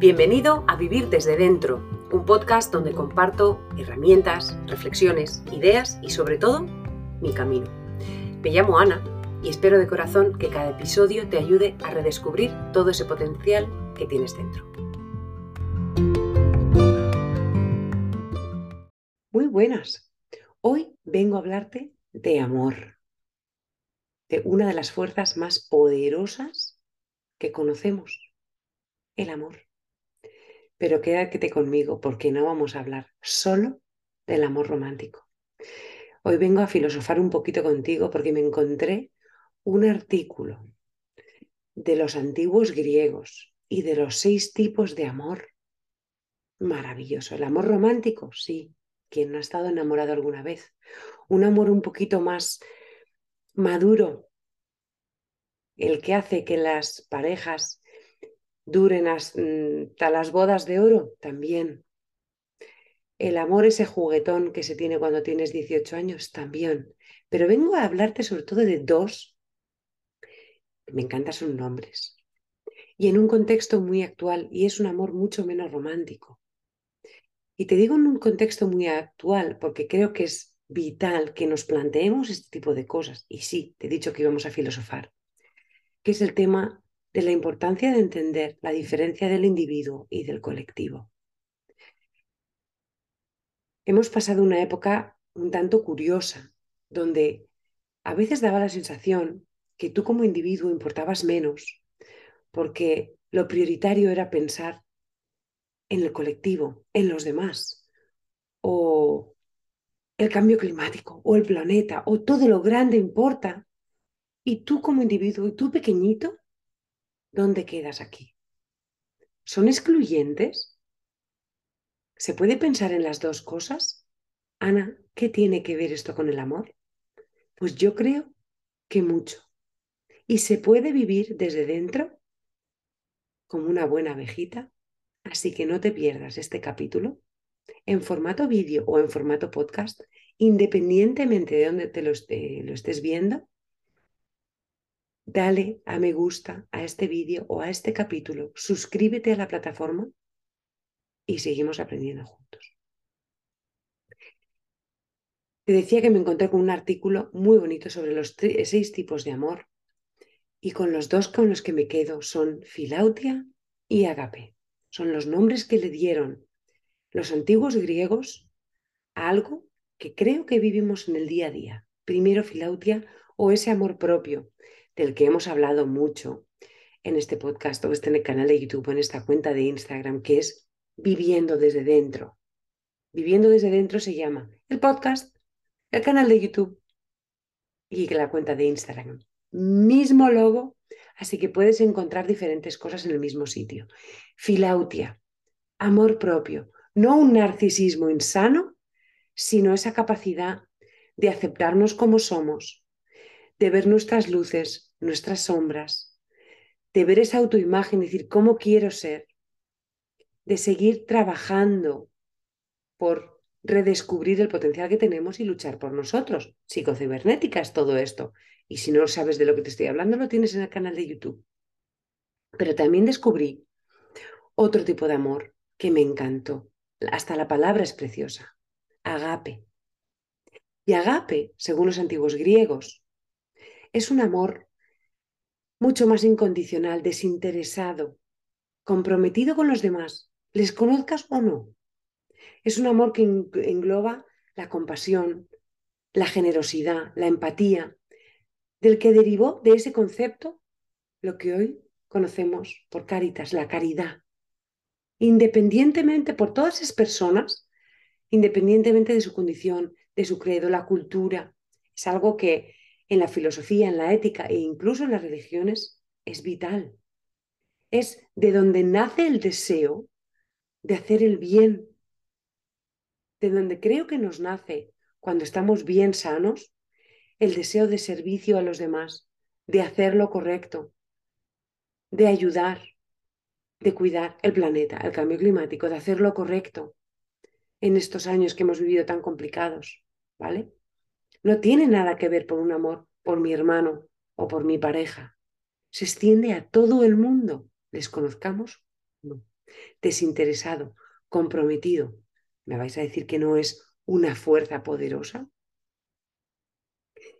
Bienvenido a Vivir desde Dentro, un podcast donde comparto herramientas, reflexiones, ideas y sobre todo mi camino. Me llamo Ana y espero de corazón que cada episodio te ayude a redescubrir todo ese potencial que tienes dentro. Muy buenas. Hoy vengo a hablarte de amor, de una de las fuerzas más poderosas que conocemos, el amor. Pero quédate conmigo porque no vamos a hablar solo del amor romántico. Hoy vengo a filosofar un poquito contigo porque me encontré un artículo de los antiguos griegos y de los seis tipos de amor. Maravilloso. El amor romántico, sí. Quien no ha estado enamorado alguna vez. Un amor un poquito más maduro. El que hace que las parejas duren hasta mm, las bodas de oro, también. El amor, ese juguetón que se tiene cuando tienes 18 años, también. Pero vengo a hablarte sobre todo de dos, me encantan sus nombres, y en un contexto muy actual, y es un amor mucho menos romántico. Y te digo en un contexto muy actual porque creo que es vital que nos planteemos este tipo de cosas. Y sí, te he dicho que íbamos a filosofar, que es el tema de la importancia de entender la diferencia del individuo y del colectivo. Hemos pasado una época un tanto curiosa, donde a veces daba la sensación que tú como individuo importabas menos, porque lo prioritario era pensar en el colectivo, en los demás, o el cambio climático, o el planeta, o todo lo grande importa, y tú como individuo, y tú pequeñito, ¿dónde quedas aquí? ¿Son excluyentes? ¿Se puede pensar en las dos cosas? Ana, ¿qué tiene que ver esto con el amor? Pues yo creo que mucho. Y se puede vivir desde dentro como una buena abejita. Así que no te pierdas este capítulo en formato vídeo o en formato podcast, independientemente de dónde te lo, lo estés viendo. Dale a me gusta a este vídeo o a este capítulo, suscríbete a la plataforma y seguimos aprendiendo juntos. Te decía que me encontré con un artículo muy bonito sobre los seis tipos de amor y con los dos con los que me quedo son Filautia y Agape. Son los nombres que le dieron los antiguos griegos a algo que creo que vivimos en el día a día. Primero Filautia o ese amor propio del que hemos hablado mucho en este podcast o en este canal de YouTube o en esta cuenta de Instagram, que es viviendo desde dentro. Viviendo desde dentro se llama el podcast, el canal de YouTube y la cuenta de Instagram. Mismo logo, así que puedes encontrar diferentes cosas en el mismo sitio. Filautia, amor propio, no un narcisismo insano, sino esa capacidad de aceptarnos como somos, de ver nuestras luces, nuestras sombras, de ver esa autoimagen decir cómo quiero ser, de seguir trabajando por redescubrir el potencial que tenemos y luchar por nosotros. Psicocibernética es todo esto. Y si no sabes de lo que te estoy hablando, lo tienes en el canal de YouTube. Pero también descubrí otro tipo de amor que me encantó. Hasta la palabra es preciosa. Agape. Y agape, según los antiguos griegos, es un amor mucho más incondicional, desinteresado, comprometido con los demás, les conozcas o no. Es un amor que engloba la compasión, la generosidad, la empatía, del que derivó de ese concepto lo que hoy conocemos por caritas, la caridad. Independientemente por todas esas personas, independientemente de su condición, de su credo, la cultura, es algo que en la filosofía, en la ética e incluso en las religiones es vital. Es de donde nace el deseo de hacer el bien, de donde creo que nos nace cuando estamos bien sanos, el deseo de servicio a los demás, de hacer lo correcto, de ayudar, de cuidar el planeta, el cambio climático, de hacer lo correcto en estos años que hemos vivido tan complicados, ¿vale? No tiene nada que ver por un amor por mi hermano o por mi pareja. Se extiende a todo el mundo, les conozcamos no. desinteresado, comprometido, ¿me vais a decir que no es una fuerza poderosa?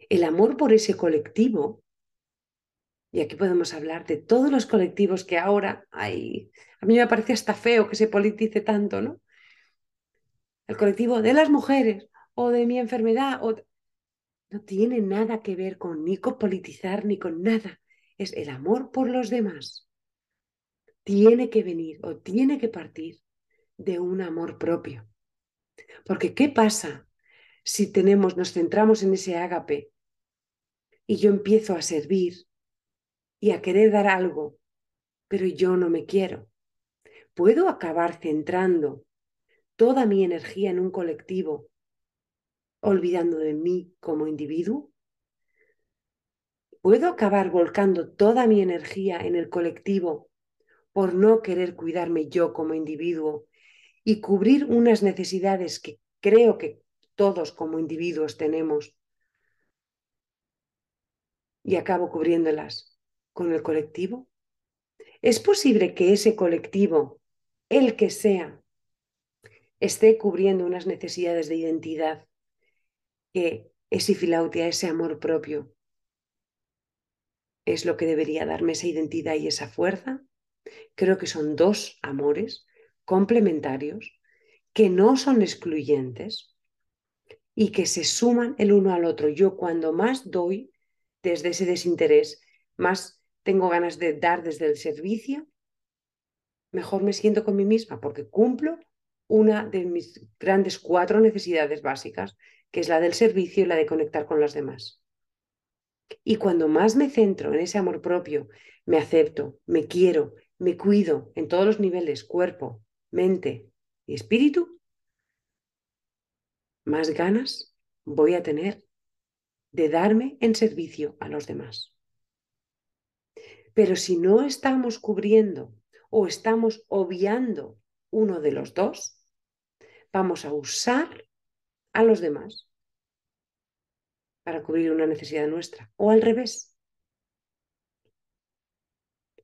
El amor por ese colectivo, y aquí podemos hablar de todos los colectivos que ahora hay, a mí me parece hasta feo que se politice tanto, ¿no? El colectivo de las mujeres o de mi enfermedad, o... no tiene nada que ver con ni con politizar ni con nada, es el amor por los demás. Tiene que venir o tiene que partir de un amor propio. Porque ¿qué pasa si tenemos, nos centramos en ese ágape y yo empiezo a servir y a querer dar algo, pero yo no me quiero? ¿Puedo acabar centrando toda mi energía en un colectivo, olvidando de mí como individuo? ¿Puedo acabar volcando toda mi energía en el colectivo por no querer cuidarme yo como individuo y cubrir unas necesidades que creo que todos como individuos tenemos y acabo cubriéndolas con el colectivo? ¿Es posible que ese colectivo, el que sea, esté cubriendo unas necesidades de identidad que ese filautia, ese amor propio, es lo que debería darme esa identidad y esa fuerza? Creo que son dos amores complementarios que no son excluyentes y que se suman el uno al otro. Yo cuando más doy desde ese desinterés, más tengo ganas de dar desde el servicio, mejor me siento con mí misma porque cumplo una de mis grandes cuatro necesidades básicas, que es la del servicio y la de conectar con los demás. Y cuando más me centro en ese amor propio, me acepto, me quiero, me cuido en todos los niveles, cuerpo, mente y espíritu, más ganas voy a tener de darme en servicio a los demás. Pero si no estamos cubriendo o estamos obviando uno de los dos, vamos a usar a los demás para cubrir una necesidad nuestra o al revés.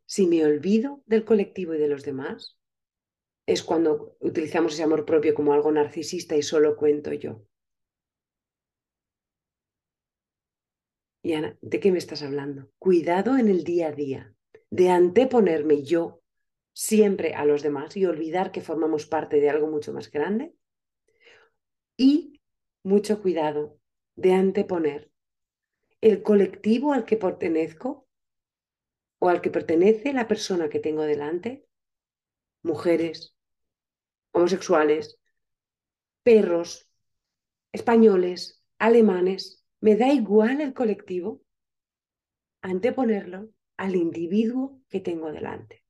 Si me olvido del colectivo y de los demás, es cuando utilizamos ese amor propio como algo narcisista y solo cuento yo. Y Ana, ¿de qué me estás hablando? Cuidado en el día a día, de anteponerme yo siempre a los demás y olvidar que formamos parte de algo mucho más grande. Y mucho cuidado de anteponer el colectivo al que pertenezco o al que pertenece la persona que tengo delante, mujeres, homosexuales, perros, españoles, alemanes, me da igual el colectivo, anteponerlo al individuo que tengo delante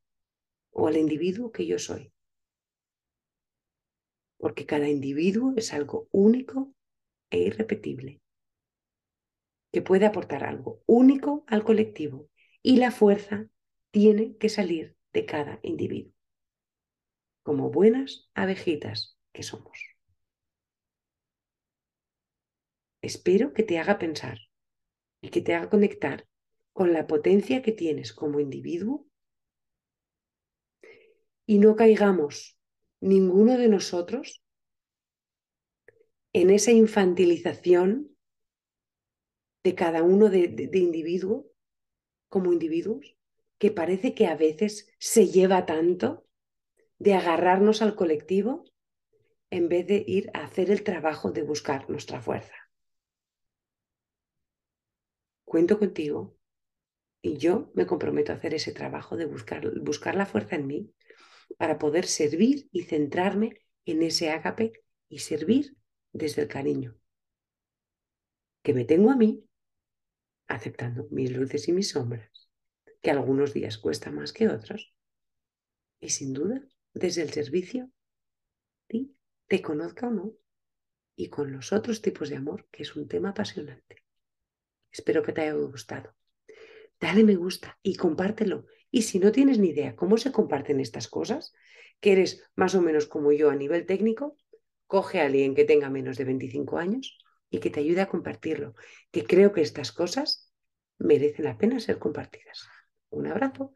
o al individuo que yo soy. Porque cada individuo es algo único e irrepetible, que puede aportar algo único al colectivo y la fuerza tiene que salir de cada individuo como buenas abejitas que somos. Espero que te haga pensar y que te haga conectar con la potencia que tienes como individuo y no caigamos ninguno de nosotros en esa infantilización de cada uno de, de individuo como individuos que parece que a veces se lleva tanto de agarrarnos al colectivo en vez de ir a hacer el trabajo de buscar nuestra fuerza. Cuento contigo y yo me comprometo a hacer ese trabajo de buscar, buscar la fuerza en mí para poder servir y centrarme en ese ágape y servir desde el cariño que me tengo a mí, aceptando mis luces y mis sombras, que algunos días cuesta más que otros, y sin duda desde el servicio, te conozca o no, y con los otros tipos de amor, que es un tema apasionante. Espero que te haya gustado. Dale me gusta y compártelo. Y si no tienes ni idea cómo se comparten estas cosas, que eres más o menos como yo a nivel técnico, coge a alguien que tenga menos de 25 años y que te ayude a compartirlo, que creo que estas cosas merecen la pena ser compartidas. Un abrazo.